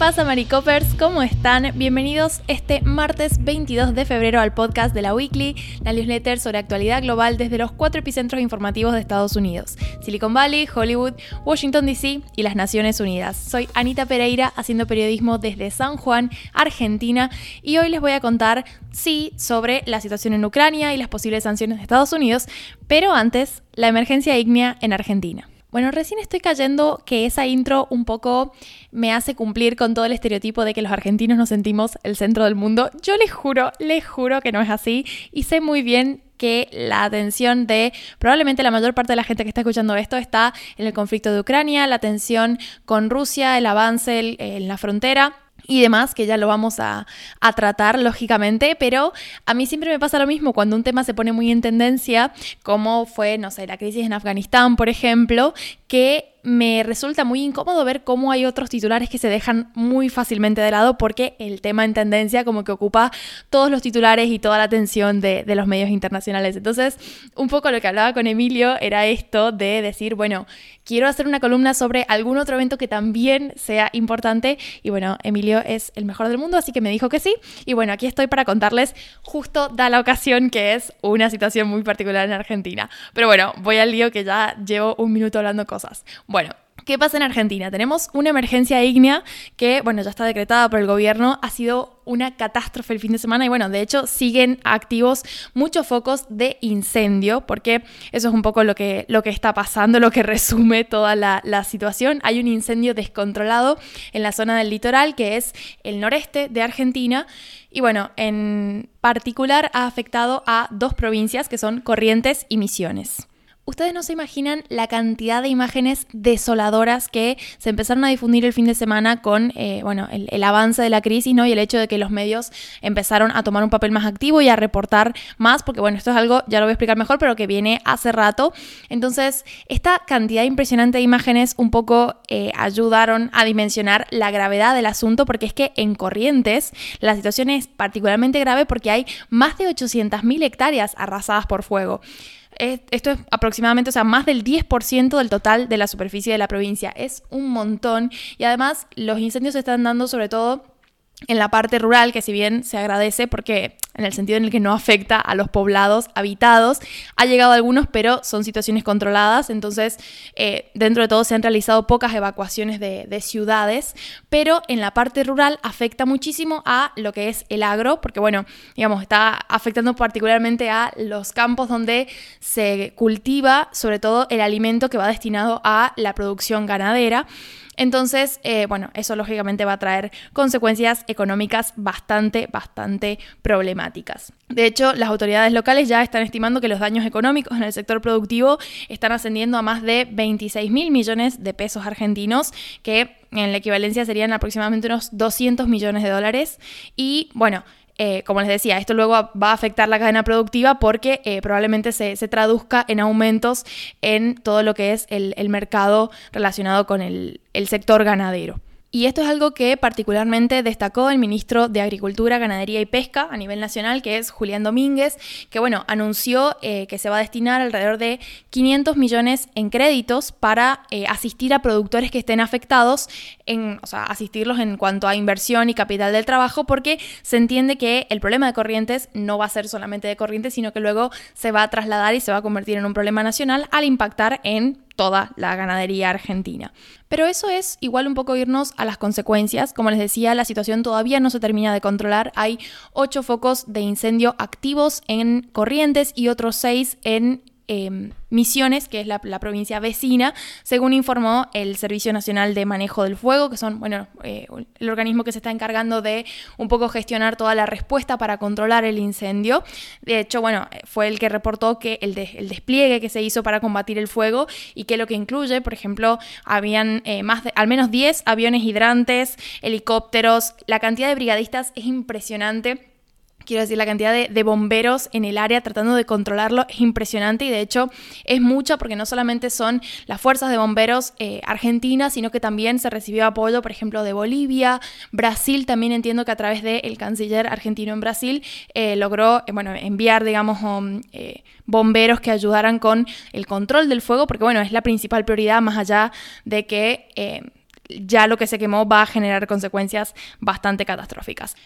pasa, Maricopers? ¿Cómo están? Bienvenidos este martes 22 de febrero al podcast de la Weekly, la newsletter sobre actualidad global desde los cuatro epicentros informativos de Estados Unidos: Silicon Valley, Hollywood, Washington DC y las Naciones Unidas. Soy Anita Pereira, haciendo periodismo desde San Juan, Argentina, y hoy les voy a contar, sí, sobre la situación en Ucrania y las posibles sanciones de Estados Unidos, pero antes, la emergencia ígnea en Argentina. Bueno, recién estoy cayendo que esa intro un poco me hace cumplir con todo el estereotipo de que los argentinos nos sentimos el centro del mundo. Yo les juro, les juro que no es así y sé muy bien que la atención de probablemente la mayor parte de la gente que está escuchando esto está en el conflicto de Ucrania, la tensión con Rusia, el avance en la frontera y demás, que ya lo vamos a, a, tratar lógicamente, pero a mí siempre me pasa lo mismo cuando un tema se pone muy en tendencia, como fue, no sé, la crisis en Afganistán, por ejemplo, que me resulta muy incómodo ver cómo hay otros titulares que se dejan muy fácilmente de lado porque el tema en tendencia como que ocupa todos los titulares y toda la atención de, los medios internacionales. Entonces, un poco lo que hablaba con Emilio era esto de decir, bueno, quiero hacer una columna sobre algún otro evento que también sea importante y bueno, Emilio es el mejor del mundo, así que me dijo que sí. Y bueno, aquí estoy para contarles justo da la ocasión que es una situación muy particular en Argentina. Pero bueno, voy al lío que ya llevo un minuto hablando cosas. Bueno, ¿Qué pasa en Argentina? Tenemos una emergencia ígnea que, bueno, ya está decretada por el gobierno, ha sido una catástrofe el fin de semana y, bueno, de hecho siguen activos muchos focos de incendio, porque eso es un poco lo que, lo que está pasando, lo que resume toda la, la situación. Hay un incendio descontrolado en la zona del litoral, que es el noreste de Argentina, y, bueno, en particular ha afectado a dos provincias que son Corrientes y Misiones. Ustedes no se imaginan la cantidad de imágenes desoladoras que se empezaron a difundir el fin de semana con eh, bueno, el, avance de la crisis ¿no? y el hecho de que los medios empezaron a tomar un papel más activo y a reportar más, porque bueno, esto es algo, ya lo voy a explicar mejor, pero que viene hace rato. Entonces, esta cantidad impresionante de imágenes un poco eh, ayudaron a dimensionar la gravedad del asunto, porque es que en Corrientes la situación es particularmente grave porque hay más de 800.000 hectáreas arrasadas por fuego esto es aproximadamente, o sea, más del 10% del total de la superficie de la provincia. Es un montón. Y además, los incendios se están dando sobre todo en la parte rural, que si bien se agradece porque en el sentido en el que no afecta a los poblados habitados, ha llegado algunos, pero son situaciones controladas, entonces eh, dentro de todo se han realizado pocas evacuaciones de, ciudades, pero en la parte rural afecta muchísimo a lo que es el agro, porque bueno, digamos, está afectando particularmente a los campos donde se cultiva sobre todo el alimento que va destinado a la producción ganadera. Entonces, eh, bueno, eso lógicamente va a traer consecuencias económicas bastante, bastante problemáticas. De hecho, las autoridades locales ya están estimando que los daños económicos en el sector productivo están ascendiendo a más de 26 mil millones de pesos argentinos, que en la equivalencia serían aproximadamente unos 200 millones de dólares. Y bueno, eh, como les decía, esto luego va a afectar la cadena productiva porque eh, probablemente se, traduzca en aumentos en todo lo que es el, el mercado relacionado con el, el sector ganadero. Y esto es algo que particularmente destacó el ministro de Agricultura, Ganadería y Pesca a nivel nacional, que es Julián Domínguez, que bueno, anunció eh, que se va a destinar alrededor de 500 millones en créditos para eh, asistir a productores que estén afectados, en, o sea, asistirlos en cuanto a inversión y capital del trabajo, porque se entiende que el problema de corrientes no va a ser solamente de corrientes, sino que luego se va a trasladar y se va a convertir en un problema nacional al impactar en toda la ganadería argentina. Pero eso es igual un poco irnos a las consecuencias. Como les decía, la situación todavía no se termina de controlar. Hay ocho focos de incendio activos en Corrientes y otros seis en Em, Misiones, que es la, provincia vecina, según informó el Servicio Nacional de Manejo del Fuego, que son, bueno, eh, el organismo que se está encargando de un poco gestionar toda la respuesta para controlar el incendio. De hecho, bueno, fue el que reportó que el, el despliegue que se hizo para combatir el fuego y que lo que incluye, por ejemplo, habían eh, más de, al menos 10 aviones hidrantes, helicópteros, la cantidad de brigadistas es impresionante quiero decir, la cantidad de, bomberos en el área tratando de controlarlo es impresionante y de hecho es mucha porque no solamente son las fuerzas de bomberos eh, argentinas, sino que también se recibió apoyo, por ejemplo, de Bolivia, Brasil, también entiendo que a través del canciller argentino en Brasil eh, logró, eh, bueno, enviar, digamos, um, bomberos que ayudaran con el control del fuego, porque bueno, es la principal prioridad más allá de que ya lo que se quemó va a generar consecuencias bastante catastróficas.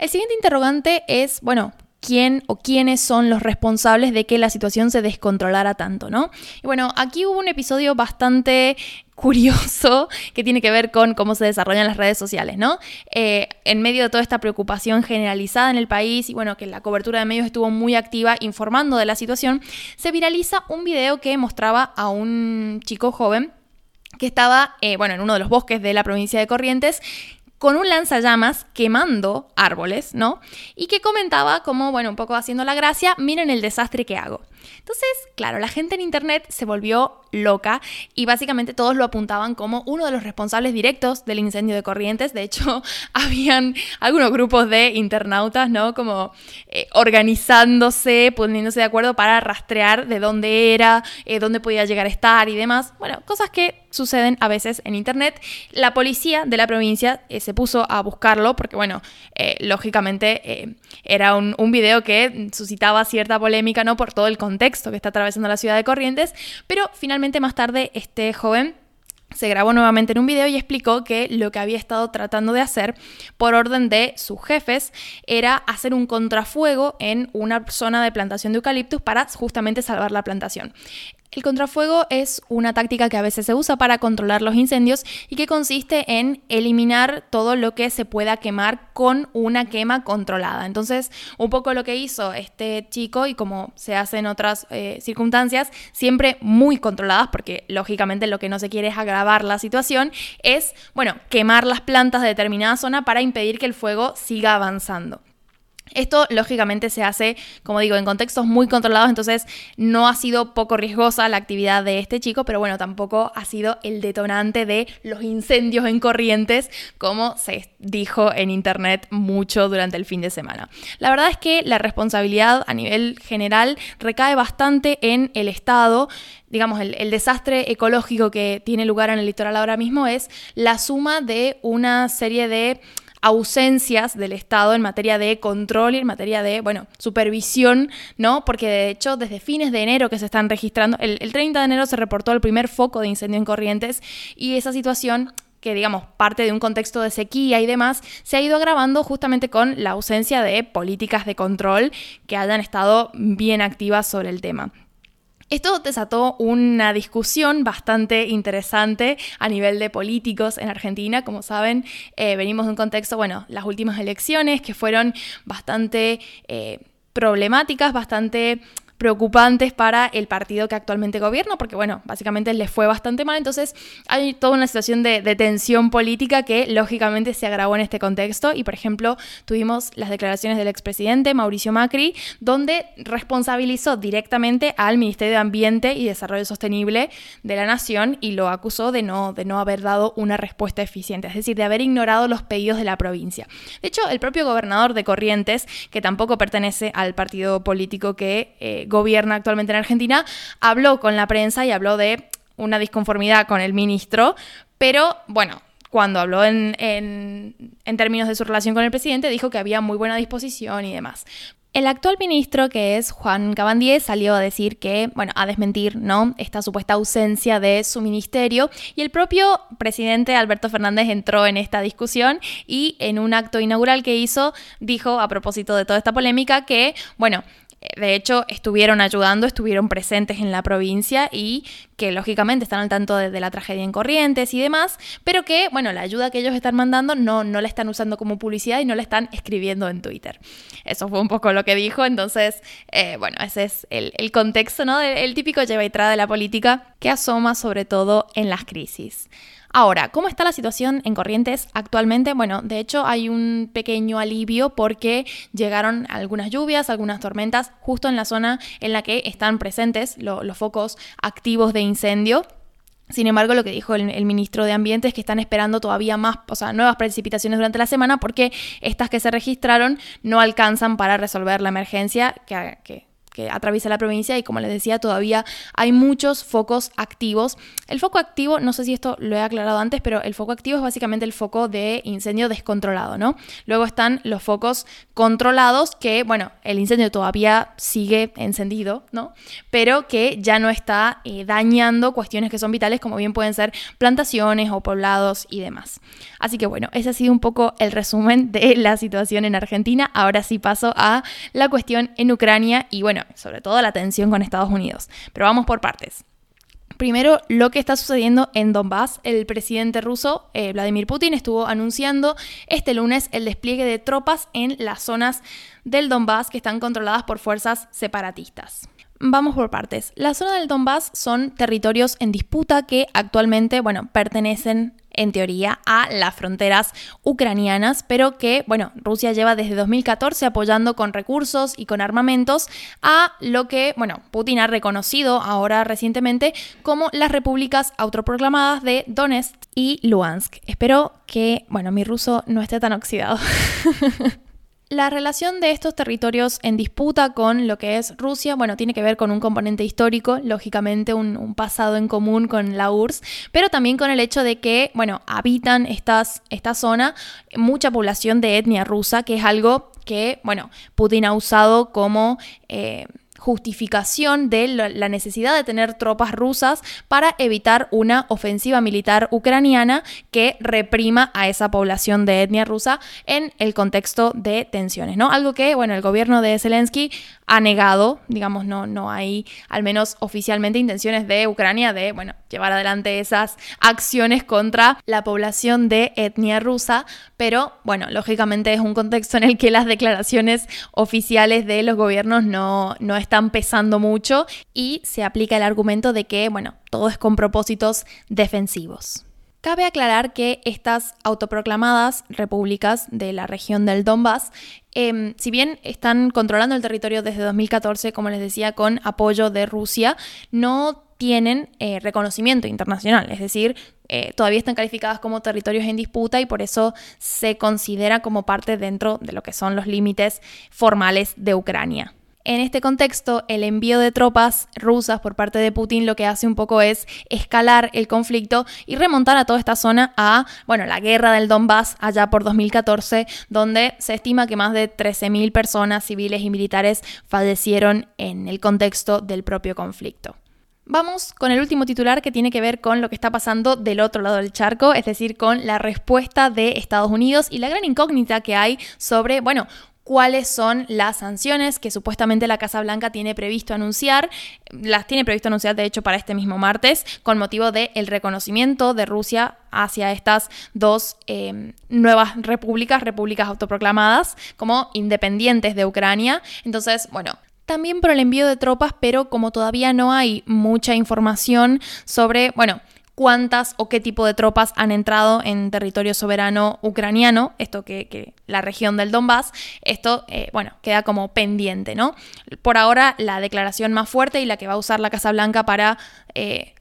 El siguiente interrogante es, bueno, quién o quiénes son los responsables de que la situación se descontrolara tanto, ¿no? Y bueno, aquí hubo un episodio bastante curioso que tiene que ver con cómo se desarrollan las redes sociales, ¿no? Eh, en medio de toda esta preocupación generalizada en el país y bueno, que la cobertura de medios estuvo muy activa informando de la situación, se viraliza un video que mostraba a un chico joven que estaba, eh, bueno, en uno de los bosques de la provincia de Corrientes con un lanzallamas quemando árboles, ¿no? Y que comentaba como, bueno, un poco haciendo la gracia, miren el desastre que hago. Entonces, claro, la gente en Internet se volvió loca y básicamente todos lo apuntaban como uno de los responsables directos del incendio de Corrientes. De hecho, habían algunos grupos de internautas, ¿no? Como eh, organizándose, poniéndose de acuerdo para rastrear de dónde era, eh, dónde podía llegar a estar y demás. Bueno, cosas que suceden a veces en Internet. La policía de la provincia eh, se puso a buscarlo porque, bueno, lógicamente era un, un video que suscitaba cierta polémica, ¿no? Por todo el contexto que está atravesando la ciudad de Corrientes, pero finalmente más tarde este joven se grabó nuevamente en un video y explicó que lo que había estado tratando de hacer por orden de sus jefes era hacer un contrafuego en una zona de plantación de eucaliptus para justamente salvar la plantación. El contrafuego es una táctica que a veces se usa para controlar los incendios y que consiste en eliminar todo lo que se pueda quemar con una quema controlada. Entonces, un poco lo que hizo este chico y como se hace en otras eh, circunstancias, siempre muy controladas, porque lógicamente lo que no se quiere es agravar la situación, es, bueno, quemar las plantas de determinada zona para impedir que el fuego siga avanzando. Esto lógicamente se hace, como digo, en contextos muy controlados, entonces no ha sido poco riesgosa la actividad de este chico, pero bueno, tampoco ha sido el detonante de los incendios en corrientes, como se dijo en internet mucho durante el fin de semana. La verdad es que la responsabilidad a nivel general recae bastante en el Estado digamos, el, desastre ecológico que tiene lugar en el litoral ahora mismo es la suma de una serie de ausencias del Estado en materia de control y en materia de, bueno, supervisión, ¿no? Porque de hecho, desde fines de enero que se están registrando, el, 30 de enero se reportó el primer foco de incendio en Corrientes y esa situación que digamos parte de un contexto de sequía y demás, se ha ido agravando justamente con la ausencia de políticas de control que hayan estado bien activas sobre el tema. Esto desató una discusión bastante interesante a nivel de políticos en Argentina. Como saben, eh, venimos de un contexto, bueno, las últimas elecciones que fueron bastante eh, problemáticas, bastante preocupantes para el partido que actualmente gobierna, porque bueno, básicamente les fue bastante mal, entonces hay toda una situación de, tensión política que lógicamente se agravó en este contexto y por ejemplo tuvimos las declaraciones del expresidente Mauricio Macri, donde responsabilizó directamente al Ministerio de Ambiente y Desarrollo Sostenible de la Nación y lo acusó de no, de no haber dado una respuesta eficiente, es decir, de haber ignorado los pedidos de la provincia. De hecho, el propio gobernador de Corrientes, que tampoco pertenece al partido político que eh, gobierna actualmente en Argentina, habló con la prensa y habló de una disconformidad con el ministro, pero bueno, cuando habló en, en, términos de su relación con el presidente, dijo que había muy buena disposición y demás. El actual ministro, que es Juan Cabandier, salió a decir que, bueno, a desmentir, ¿no? Esta supuesta ausencia de su ministerio. Y el propio presidente Alberto Fernández entró en esta discusión y en un acto inaugural que hizo, dijo, a propósito de toda esta polémica, que, bueno, de hecho, estuvieron ayudando, estuvieron presentes en la provincia y que lógicamente están al tanto de, la tragedia en Corrientes y demás, pero que, bueno, la ayuda que ellos están mandando no, no la están usando como publicidad y no la están escribiendo en Twitter. Eso fue un poco lo que dijo, entonces, eh, bueno, ese es el, el contexto, ¿no? El, típico lleva y trae de la política que asoma sobre todo en las crisis. Ahora, ¿cómo está la situación en Corrientes actualmente? Bueno, de hecho hay un pequeño alivio porque llegaron algunas lluvias, algunas tormentas justo en la zona en la que están presentes los focos activos de incendio. Sin embargo, lo que dijo el, ministro de Ambiente es que están esperando todavía más, o sea, nuevas precipitaciones durante la semana porque estas que se registraron no alcanzan para resolver la emergencia que, que atraviesa la provincia y como les decía, todavía hay muchos focos activos. El foco activo, no sé si esto lo he aclarado antes, pero el foco activo es básicamente el foco de incendio descontrolado, ¿no? Luego están los focos controlados que, bueno, el incendio todavía sigue encendido, ¿no? Pero que ya no está eh, dañando cuestiones que son vitales como bien pueden ser plantaciones o poblados y demás. Así que bueno, ese ha sido un poco el resumen de la situación en Argentina. Ahora sí paso a la cuestión en Ucrania y bueno, sobre todo la tensión con Estados Unidos. Pero vamos por partes. Primero, lo que está sucediendo en Donbass. El presidente ruso, eh, Vladimir Putin, estuvo anunciando este lunes el despliegue de tropas en las zonas del Donbass que están controladas por fuerzas separatistas. Vamos por partes. La zona del Donbass son territorios en disputa que actualmente, bueno, pertenecen en teoría, a las fronteras ucranianas, pero que, bueno, Rusia lleva desde 2014 apoyando con recursos y con armamentos a lo que, bueno, Putin ha reconocido ahora recientemente como las repúblicas autoproclamadas de Donetsk y Luhansk. Espero que, bueno, mi ruso no esté tan oxidado. La relación de estos territorios en disputa con lo que es Rusia, bueno, tiene que ver con un componente histórico, lógicamente un, pasado en común con la URSS, pero también con el hecho de que, bueno, habitan estas, esta zona mucha población de etnia rusa, que es algo que, bueno, Putin ha usado como... Eh, justificación de la necesidad de tener tropas rusas para evitar una ofensiva militar ucraniana que reprima a esa población de etnia rusa en el contexto de tensiones, ¿no? Algo que, bueno, el gobierno de Zelensky ha negado, digamos, no, no hay al menos oficialmente intenciones de Ucrania de, bueno, llevar adelante esas acciones contra la población de etnia rusa, pero bueno, lógicamente es un contexto en el que las declaraciones oficiales de los gobiernos no, no están pesando mucho y se aplica el argumento de que, bueno, todo es con propósitos defensivos. Cabe aclarar que estas autoproclamadas repúblicas de la región del Donbass, em, si bien están controlando el territorio desde 2014, como les decía, con apoyo de Rusia, no tienen eh, reconocimiento internacional, es decir, eh, todavía están calificadas como territorios en disputa y por eso se considera como parte dentro de lo que son los límites formales de Ucrania. En este contexto, el envío de tropas rusas por parte de Putin lo que hace un poco es escalar el conflicto y remontar a toda esta zona a, bueno, la guerra del Donbass allá por 2014, donde se estima que más de 13.000 personas civiles y militares fallecieron en el contexto del propio conflicto. Vamos con el último titular que tiene que ver con lo que está pasando del otro lado del charco, es decir, con la respuesta de Estados Unidos y la gran incógnita que hay sobre, bueno, cuáles son las sanciones que supuestamente la Casa Blanca tiene previsto anunciar. Las tiene previsto anunciar, de hecho, para este mismo martes, con motivo del el reconocimiento de Rusia hacia estas dos em, nuevas repúblicas, repúblicas autoproclamadas, como independientes de Ucrania. Entonces, bueno, también por el envío de tropas, pero como todavía no hay mucha información sobre, bueno, cuántas o qué tipo de tropas han entrado en territorio soberano ucraniano, esto que, la región del Donbass, esto, eh, bueno, queda como pendiente, ¿no? Por ahora, la declaración más fuerte y la que va a usar la Casa Blanca para... Eh,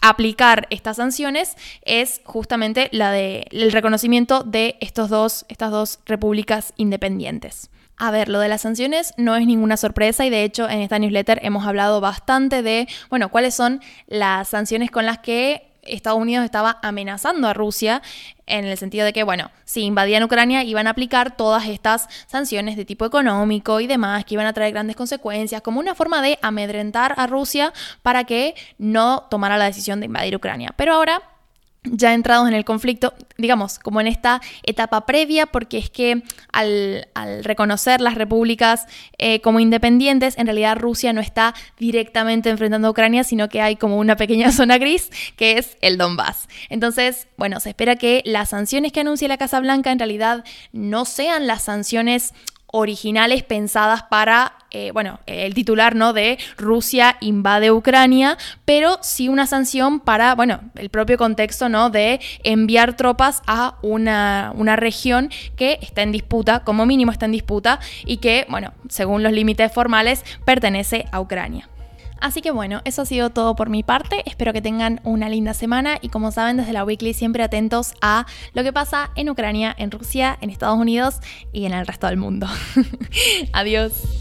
aplicar estas sanciones es justamente la del reconocimiento de estos dos, estas dos repúblicas independientes. A ver, lo de las sanciones no es ninguna sorpresa y de hecho en esta newsletter hemos hablado bastante de, bueno, cuáles son las sanciones con las que Estados Unidos estaba amenazando a Rusia en el sentido de que, bueno, si invadían Ucrania iban a aplicar todas estas sanciones de tipo económico y demás, que iban a traer grandes consecuencias, como una forma de amedrentar a Rusia para que no tomara la decisión de invadir Ucrania. Pero ahora ya entrados en el conflicto, digamos, como en esta etapa previa, porque es que al, reconocer las repúblicas eh, como independientes, en realidad Rusia no está directamente enfrentando a Ucrania, sino que hay como una pequeña zona gris, que es el Donbass. Entonces, bueno, se espera que las sanciones que anuncie la Casa Blanca en realidad no sean las sanciones originales pensadas para, eh, bueno, el titular, ¿no? De Rusia invade Ucrania, pero sí una sanción para, bueno, el propio contexto, ¿no? De enviar tropas a una, una región que está en disputa, como mínimo está en disputa, y que, bueno, según los límites formales, pertenece a Ucrania. Así que bueno, eso ha sido todo por mi parte. Espero que tengan una linda semana y como saben desde la Weekly siempre atentos a lo que pasa en Ucrania, en Rusia, en Estados Unidos y en el resto del mundo. Adiós.